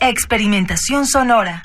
Experimentación sonora.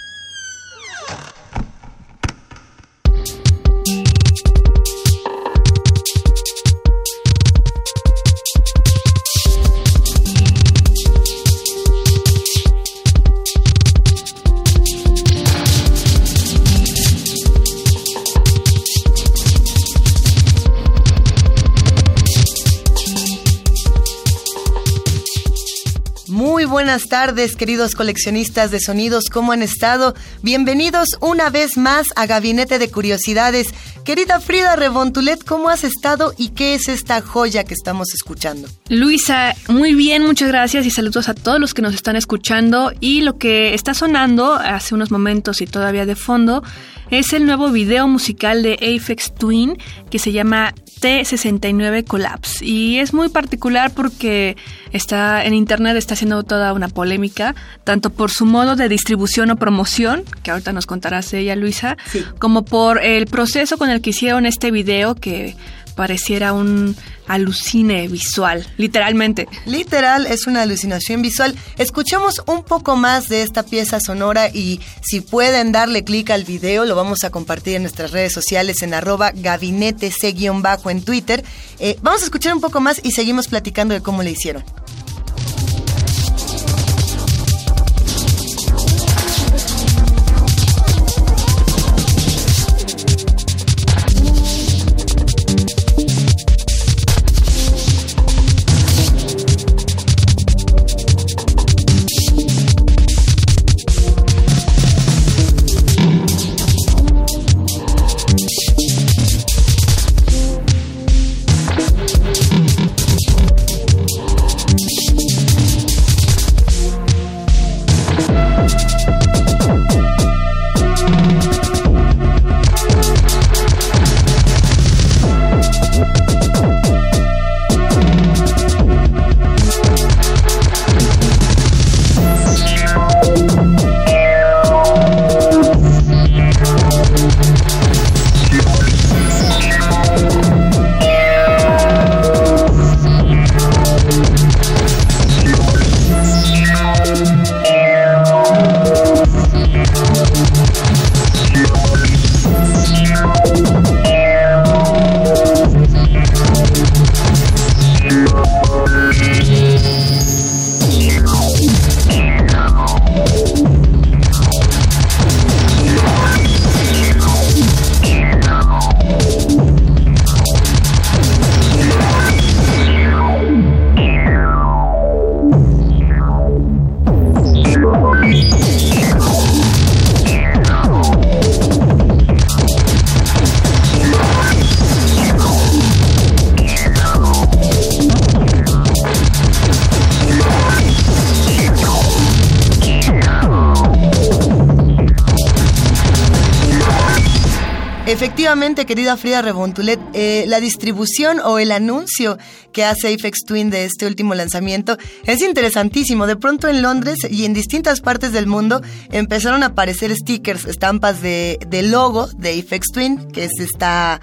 Muy buenas tardes, queridos coleccionistas de sonidos, ¿cómo han estado? Bienvenidos una vez más a Gabinete de Curiosidades. Querida Frida Rebontulet, ¿cómo has estado y qué es esta joya que estamos escuchando? Luisa, muy bien, muchas gracias y saludos a todos los que nos están escuchando. Y lo que está sonando hace unos momentos y todavía de fondo es el nuevo video musical de Aphex Twin que se llama T69 Collapse. Y es muy particular porque está en internet, está haciendo toda una polémica, tanto por su modo de distribución o promoción, que ahorita nos contarás ella, Luisa, como por el proceso con el que hicieron este video que pareciera un alucine visual, literalmente. Literal, es una alucinación visual. Escuchemos un poco más de esta pieza sonora y si pueden darle clic al video, lo vamos a compartir en nuestras redes sociales en arroba gabinete C-bajo en Twitter. Eh, vamos a escuchar un poco más y seguimos platicando de cómo le hicieron. Efectivamente, querida Frida Rebontulet, eh, la distribución o el anuncio que hace Aphex Twin de este último lanzamiento es interesantísimo. De pronto en Londres y en distintas partes del mundo empezaron a aparecer stickers, estampas de, logo de Aphex Twin, que es esta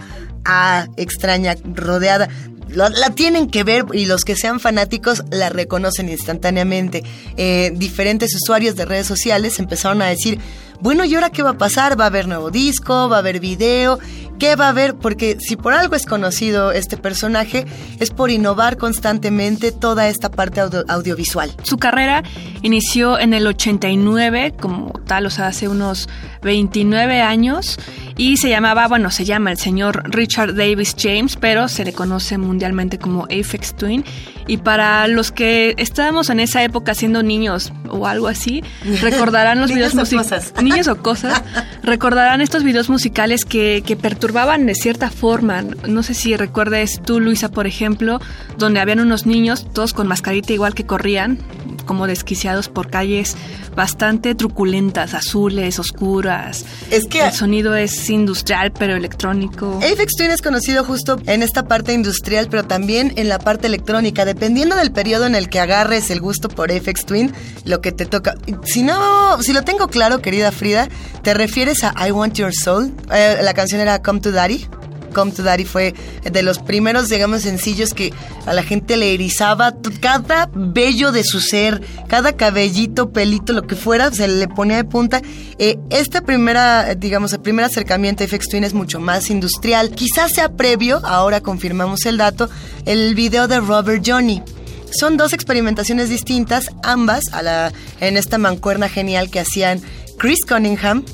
extraña rodeada la, la, tienen que ver y los que sean fanáticos la reconocen instantáneamente. Eh, diferentes usuarios de redes sociales empezaron a decir, bueno, ¿y ahora qué va a pasar? ¿Va a haber nuevo disco? ¿Va a haber video? ¿Qué va a haber? Porque si por algo es conocido este personaje, es por innovar constantemente toda esta parte audio audiovisual. Su carrera inició en el 89, como tal, o sea, hace unos 29 años, y se llamaba, bueno, se llama el señor Richard Davis James, pero se le conoce mundialmente como Aphex Twin. Y para los que estábamos en esa época siendo niños o algo así, recordarán los videos musicales. O cosas. recordarán estos videos musicales que, que perturbaban de cierta forma. No sé si recuerdes tú, Luisa, por ejemplo, donde habían unos niños, todos con mascarita igual que corrían, como desquiciados por calles bastante truculentas, azules, oscuras. Es que el sonido es industrial pero electrónico. Apex Twin es conocido justo en esta parte industrial, pero también en la parte electrónica. Dependiendo del periodo en el que agarres el gusto por Apex Twin, lo que te toca. Si no, si lo tengo claro, querida Frida, ¿te refieres a I Want Your Soul? Eh, la canción era Come to Daddy. Come to Daddy fue de los primeros, digamos, sencillos que a la gente le erizaba cada vello de su ser, cada cabellito, pelito, lo que fuera, se le ponía de punta. Eh, esta primera, digamos, el primer acercamiento a FX Twin es mucho más industrial. Quizás sea previo, ahora confirmamos el dato, el video de Robert Johnny. Son dos experimentaciones distintas, ambas a la, en esta mancuerna genial que hacían Chris Cunningham,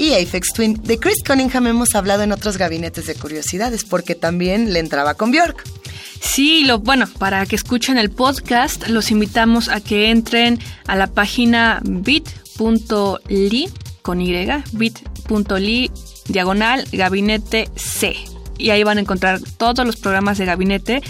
y Aphex Twin. De Chris Cunningham hemos hablado en otros gabinetes de curiosidades porque también le entraba con Bjork. Sí, lo bueno, para que escuchen el podcast, los invitamos a que entren a la página bit.ly con Y, bit.ly diagonal gabinete C. Y ahí van a encontrar todos los programas de gabinete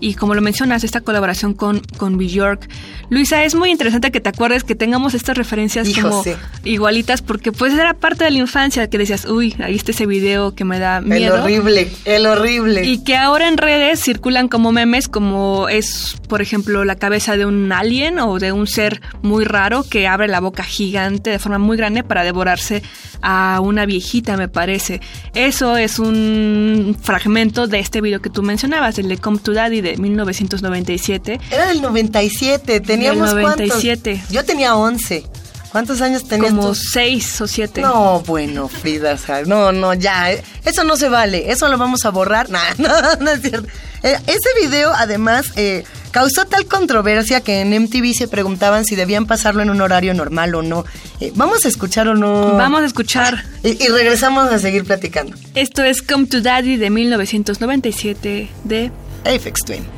y como lo mencionas, esta colaboración con, con Bjork. Luisa, es muy interesante que te acuerdes que tengamos estas referencias como igualitas, porque pues era parte de la infancia que decías, uy, ahí está ese video que me da miedo. El horrible, el horrible. Y que ahora en redes circulan como memes, como es, por ejemplo, la cabeza de un alien o de un ser muy raro que abre la boca gigante de forma muy grande para devorarse a una viejita, me parece. Eso es un fragmento de este video que tú mencionabas, el de Come to Daddy de 1997. Era del 97, teníamos del 97. Yo tenía 11. ¿Cuántos años tenías Como 6 o 7. No, bueno, Frida, no, no, ya, eso no se vale, eso lo vamos a borrar. no, no es cierto. Eh, ese video, además, eh, causó tal controversia que en MTV se preguntaban si debían pasarlo en un horario normal o no. Eh, ¿Vamos a escuchar o no? Vamos a escuchar. Y, y, regresamos a seguir platicando. Esto es Come to Daddy de 1997 de Aphex Twin.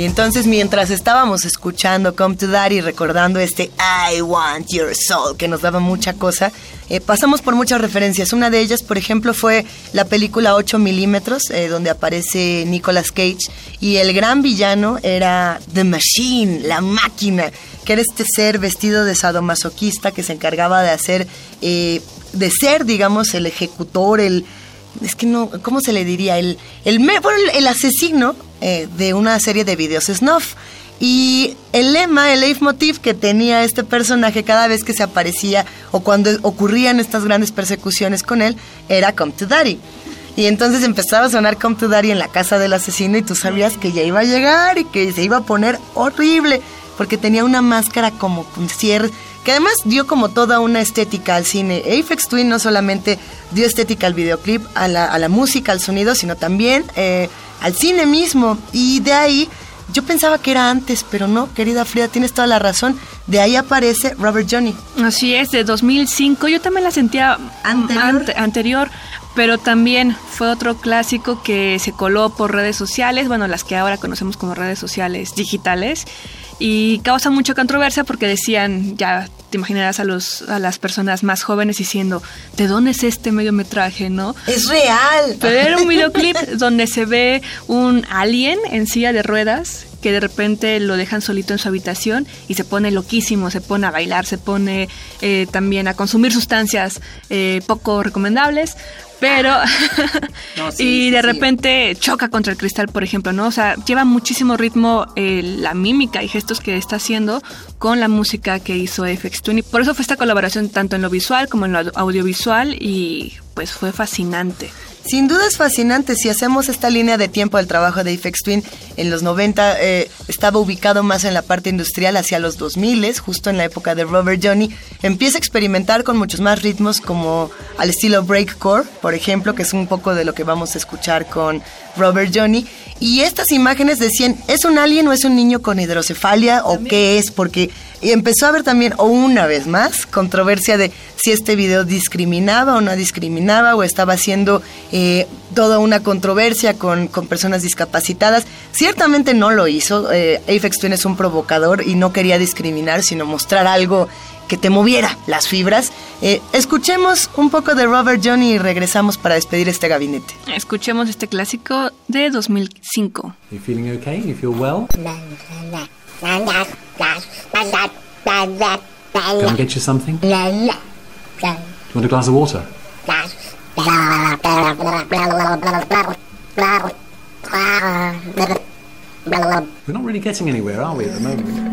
Y entonces mientras estábamos escuchando Come to Daddy, recordando este I Want Your Soul, que nos daba mucha cosa, eh, pasamos por muchas referencias. Una de ellas, por ejemplo, fue la película 8 milímetros, eh, donde aparece Nicolas Cage, y el gran villano era The Machine, la máquina, que era este ser vestido de sadomasoquista que se encargaba de hacer, eh, de ser, digamos, el ejecutor, el es que no, ¿cómo se le diría? El, el, el asesino eh, de una serie de videos snuff. Y el lema, el leitmotiv que tenía este personaje cada vez que se aparecía o cuando ocurrían estas grandes persecuciones con él era Come to Daddy. Y entonces empezaba a sonar Come to Daddy en la casa del asesino y tú sabías que ya iba a llegar y que se iba a poner horrible porque tenía una máscara como cierre que además dio como toda una estética al cine. Aphex Twin no solamente dio estética al videoclip, a la, a la música, al sonido, sino también eh, al cine mismo. Y de ahí yo pensaba que era antes, pero no, querida Frida, tienes toda la razón. De ahí aparece Robert Johnny. Así es, de 2005. Yo también la sentía anterior, anterior pero también fue otro clásico que se coló por redes sociales, bueno, las que ahora conocemos como redes sociales digitales y causa mucha controversia porque decían, ya te imaginarás a, los, a las personas más jóvenes diciendo, ¿de dónde es este mediometraje, no? Es real. Pero era un videoclip donde se ve un alien en silla de ruedas que de repente lo dejan solito en su habitación y se pone loquísimo, se pone a bailar, se pone eh, también a consumir sustancias eh, poco recomendables, pero y de repente choca contra el cristal, por ejemplo, ¿no? O sea, lleva muchísimo ritmo eh, la mímica y gestos que está haciendo con la música que hizo FX Twin y por eso fue esta colaboración tanto en lo visual como en lo audiovisual y pues fue fascinante. Sin duda es fascinante. Si hacemos esta línea de tiempo del trabajo de Ifex Twin, en los 90 eh, estaba ubicado más en la parte industrial hacia los 2000, justo en la época de Robert Johnny. Empieza a experimentar con muchos más ritmos como al estilo breakcore, por ejemplo, que es un poco de lo que vamos a escuchar con Robert Johnny. Y estas imágenes decían, ¿es un alien o es un niño con hidrocefalia o qué es? Porque empezó a haber también, o una vez más, controversia de si este video discriminaba o no discriminaba o estaba haciendo eh, toda una controversia con, personas discapacitadas. Ciertamente no lo hizo. Eh, Apex Twin es un provocador y no quería discriminar, sino mostrar algo que te moviera las fibras. Eh, escuchemos un poco de Robert Johnny y regresamos para despedir este gabinete. Escuchemos este clásico de 2005. You feeling okay? You feel well? Can I get you something? Do you want a glass of water? We're not really getting anywhere, are we, at the moment?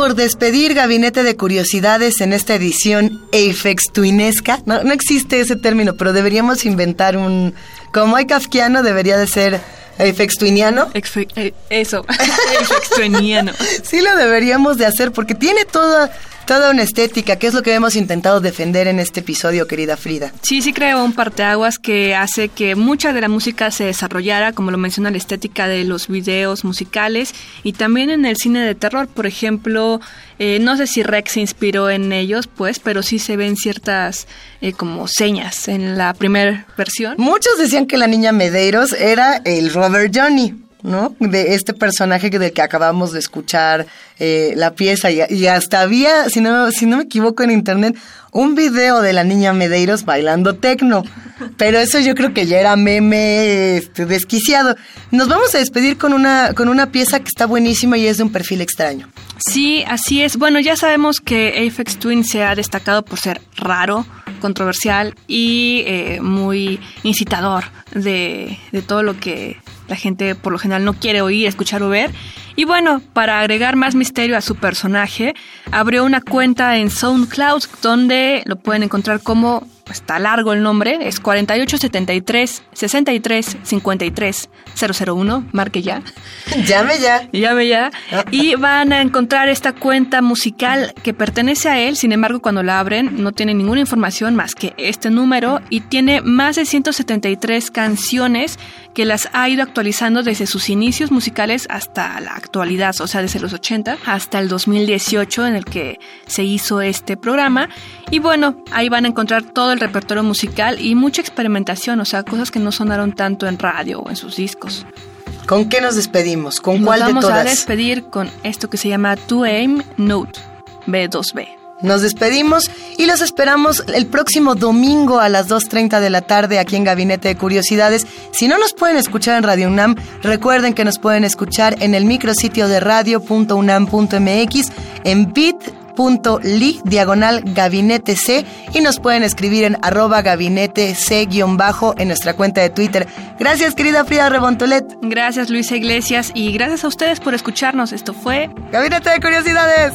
Por despedir Gabinete de Curiosidades en esta edición Apex Twinesca. No, no existe ese término, pero deberíamos inventar un... Como hay kafkiano, debería de ser Apex Twiniano. Eh, eso, Apex Twiniano. sí lo deberíamos de hacer porque tiene toda toda una estética, que es lo que hemos intentado defender en este episodio, querida Frida. Sí, sí creo un parteaguas que hace que mucha de la música se desarrollara, como lo menciona la estética de los videos musicales y también en el cine de terror, por ejemplo, eh, no sé si Rex se inspiró en ellos, pues, pero sí se ven ciertas eh, como señas en la primera versión. Muchos decían que la niña Medeiros era el Robert Johnny. ¿No? De este personaje del que acabamos de escuchar eh, la pieza y, hasta había, si no, si no me equivoco en internet, un video de la niña Medeiros bailando tecno. Pero eso yo creo que ya era meme este, desquiciado. Nos vamos a despedir con una, con una pieza que está buenísima y es de un perfil extraño. Sí, así es. Bueno, ya sabemos que Apex Twin se ha destacado por ser raro, controversial y eh, muy incitador de, de todo lo que la gente por lo general no quiere oír, escuchar o ver. Y bueno, para agregar más misterio a su personaje, abrió una cuenta en SoundCloud donde lo pueden encontrar como está largo el nombre, es 4873 63 53 001, marque ya. Llame ya. Llame ya. Ah. Y van a encontrar esta cuenta musical que pertenece a él, sin embargo cuando la abren no tiene ninguna información más que este número y tiene más de 173 canciones que las ha ido actualizando desde sus inicios musicales hasta la actualidad, o sea, desde los 80 hasta el 2018 en el que se hizo este programa. Y bueno, ahí van a encontrar todo el repertorio musical y mucha experimentación, o sea, cosas que no sonaron tanto en radio o en sus discos. ¿Con qué nos despedimos? ¿Con Nos cuál de vamos todas? a despedir con esto que se llama 2AIM Note B2B. Nos despedimos y los esperamos el próximo domingo a las 2.30 de la tarde aquí en Gabinete de Curiosidades. Si no nos pueden escuchar en Radio UNAM, recuerden que nos pueden escuchar en el micrositio de radio.unam.mx, en bit.ly, diagonal gabinete C, y nos pueden escribir en arroba gabinete C-bajo en nuestra cuenta de Twitter. Gracias, querida Frida Rebontulet. Gracias Luisa Iglesias y gracias a ustedes por escucharnos. Esto fue Gabinete de Curiosidades.